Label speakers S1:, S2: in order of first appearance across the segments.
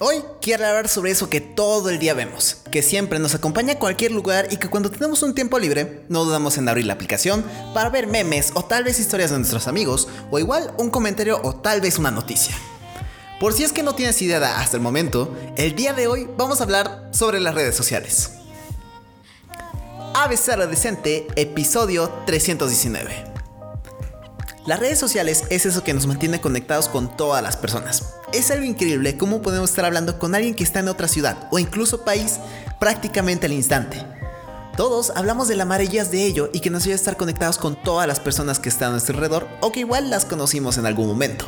S1: Hoy quiero hablar sobre eso que todo el día vemos, que siempre nos acompaña a cualquier lugar y que cuando tenemos un tiempo libre no dudamos en abrir la aplicación para ver memes o tal vez historias de nuestros amigos o igual un comentario o tal vez una noticia. Por si es que no tienes idea hasta el momento, el día de hoy vamos a hablar sobre las redes sociales. Avesar Decente, episodio 319. Las redes sociales es eso que nos mantiene conectados con todas las personas. Es algo increíble cómo podemos estar hablando con alguien que está en otra ciudad o incluso país prácticamente al instante. Todos hablamos de las maravillas de ello y que nos ayuda a estar conectados con todas las personas que están a nuestro alrededor o que igual las conocimos en algún momento.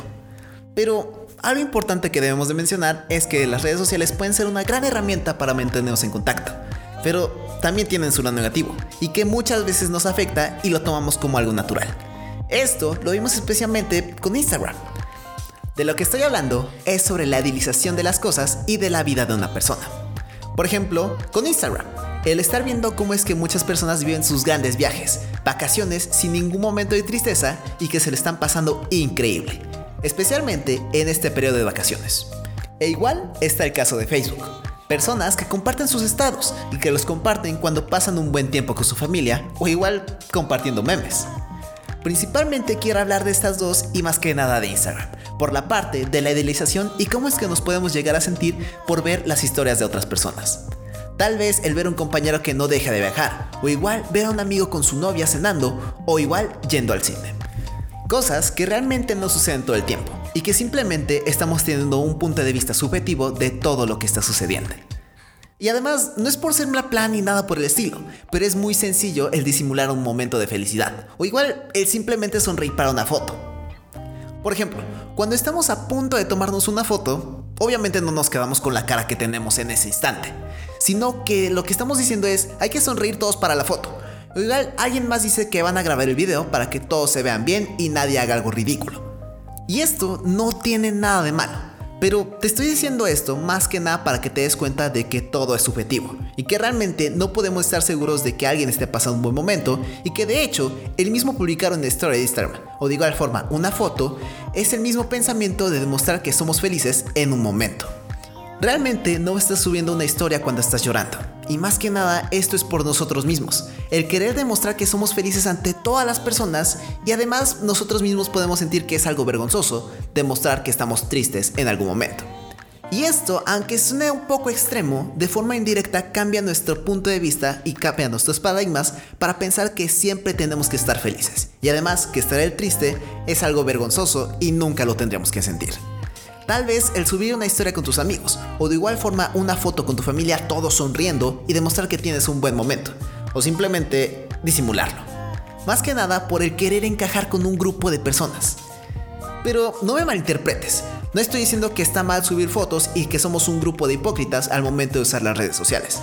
S1: Pero algo importante que debemos de mencionar es que las redes sociales pueden ser una gran herramienta para mantenernos en contacto, pero también tienen su lado negativo y que muchas veces nos afecta y lo tomamos como algo natural. Esto lo vimos especialmente con Instagram. De lo que estoy hablando es sobre la idealización de las cosas y de la vida de una persona. Por ejemplo, con Instagram, el estar viendo cómo es que muchas personas viven sus grandes viajes, vacaciones sin ningún momento de tristeza y que se le están pasando increíble, especialmente en este periodo de vacaciones. E igual está el caso de Facebook. Personas que comparten sus estados y que los comparten cuando pasan un buen tiempo con su familia o igual compartiendo memes. Principalmente quiero hablar de estas dos y más que nada de Instagram, por la parte de la idealización y cómo es que nos podemos llegar a sentir por ver las historias de otras personas. Tal vez el ver un compañero que no deja de viajar, o igual ver a un amigo con su novia cenando, o igual yendo al cine. Cosas que realmente no suceden todo el tiempo, y que simplemente estamos teniendo un punto de vista subjetivo de todo lo que está sucediendo. Y además, no es por ser una plan ni nada por el estilo, pero es muy sencillo el disimular un momento de felicidad, o igual el simplemente sonreír para una foto. Por ejemplo, cuando estamos a punto de tomarnos una foto, obviamente no nos quedamos con la cara que tenemos en ese instante, sino que lo que estamos diciendo es, hay que sonreír todos para la foto. O igual alguien más dice que van a grabar el video para que todos se vean bien y nadie haga algo ridículo. Y esto no tiene nada de malo. Pero te estoy diciendo esto más que nada para que te des cuenta de que todo es subjetivo y que realmente no podemos estar seguros de que alguien esté pasando un buen momento y que de hecho el mismo publicar una historia de Instagram o de igual forma una foto es el mismo pensamiento de demostrar que somos felices en un momento. Realmente no estás subiendo una historia cuando estás llorando. Y más que nada, esto es por nosotros mismos. El querer demostrar que somos felices ante todas las personas y además nosotros mismos podemos sentir que es algo vergonzoso demostrar que estamos tristes en algún momento. Y esto, aunque suene un poco extremo, de forma indirecta cambia nuestro punto de vista y cambia nuestros paradigmas para pensar que siempre tenemos que estar felices. Y además que estar el triste es algo vergonzoso y nunca lo tendríamos que sentir. Tal vez el subir una historia con tus amigos, o de igual forma una foto con tu familia todos sonriendo y demostrar que tienes un buen momento, o simplemente disimularlo. Más que nada por el querer encajar con un grupo de personas. Pero no me malinterpretes, no estoy diciendo que está mal subir fotos y que somos un grupo de hipócritas al momento de usar las redes sociales,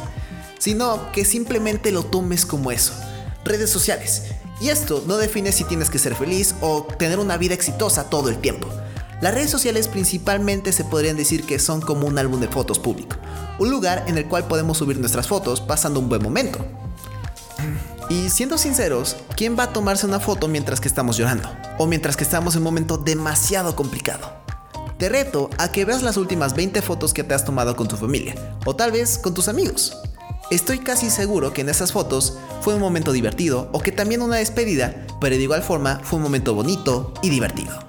S1: sino que simplemente lo tomes como eso, redes sociales. Y esto no define si tienes que ser feliz o tener una vida exitosa todo el tiempo. Las redes sociales principalmente se podrían decir que son como un álbum de fotos público, un lugar en el cual podemos subir nuestras fotos pasando un buen momento. Y siendo sinceros, ¿quién va a tomarse una foto mientras que estamos llorando? O mientras que estamos en un momento demasiado complicado. Te reto a que veas las últimas 20 fotos que te has tomado con tu familia, o tal vez con tus amigos. Estoy casi seguro que en esas fotos fue un momento divertido o que también una despedida, pero de igual forma fue un momento bonito y divertido.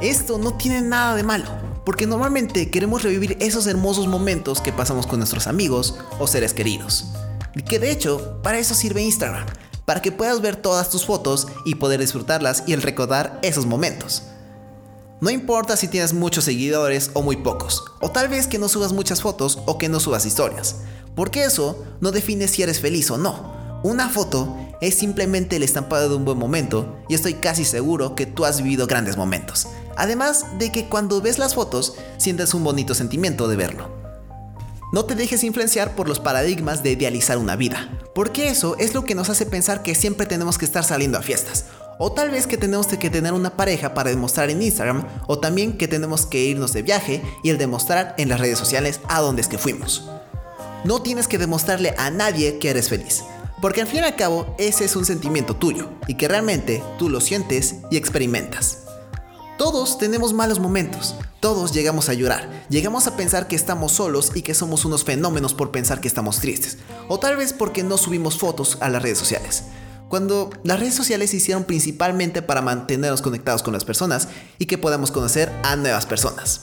S1: Esto no tiene nada de malo, porque normalmente queremos revivir esos hermosos momentos que pasamos con nuestros amigos o seres queridos. Y que de hecho, para eso sirve Instagram, para que puedas ver todas tus fotos y poder disfrutarlas y el recordar esos momentos. No importa si tienes muchos seguidores o muy pocos, o tal vez que no subas muchas fotos o que no subas historias, porque eso no define si eres feliz o no. Una foto es simplemente el estampado de un buen momento y estoy casi seguro que tú has vivido grandes momentos. Además de que cuando ves las fotos sientes un bonito sentimiento de verlo. No te dejes influenciar por los paradigmas de idealizar una vida, porque eso es lo que nos hace pensar que siempre tenemos que estar saliendo a fiestas, o tal vez que tenemos que tener una pareja para demostrar en Instagram, o también que tenemos que irnos de viaje y el demostrar en las redes sociales a dónde es que fuimos. No tienes que demostrarle a nadie que eres feliz, porque al fin y al cabo ese es un sentimiento tuyo y que realmente tú lo sientes y experimentas. Todos tenemos malos momentos, todos llegamos a llorar, llegamos a pensar que estamos solos y que somos unos fenómenos por pensar que estamos tristes, o tal vez porque no subimos fotos a las redes sociales. Cuando las redes sociales se hicieron principalmente para mantenernos conectados con las personas y que podamos conocer a nuevas personas.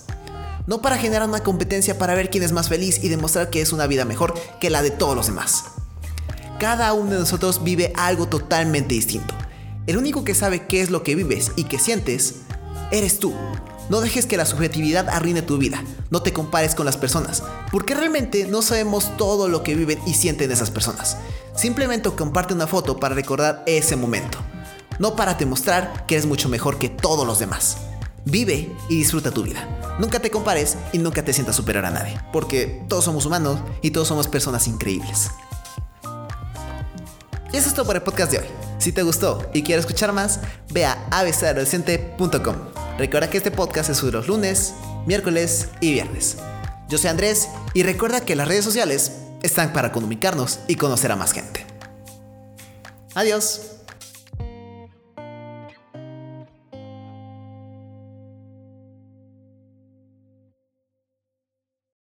S1: No para generar una competencia para ver quién es más feliz y demostrar que es una vida mejor que la de todos los demás. Cada uno de nosotros vive algo totalmente distinto. El único que sabe qué es lo que vives y qué sientes eres tú. No dejes que la subjetividad arruine tu vida. No te compares con las personas, porque realmente no sabemos todo lo que viven y sienten esas personas. Simplemente comparte una foto para recordar ese momento, no para demostrar que eres mucho mejor que todos los demás. Vive y disfruta tu vida. Nunca te compares y nunca te sientas superior a nadie, porque todos somos humanos y todos somos personas increíbles. Y eso es todo por el podcast de hoy. Si te gustó y quieres escuchar más, ve a abcadolescente.com. Recuerda que este podcast se sube los lunes, miércoles y viernes. Yo soy Andrés y recuerda que las redes sociales están para comunicarnos y conocer a más gente. Adiós.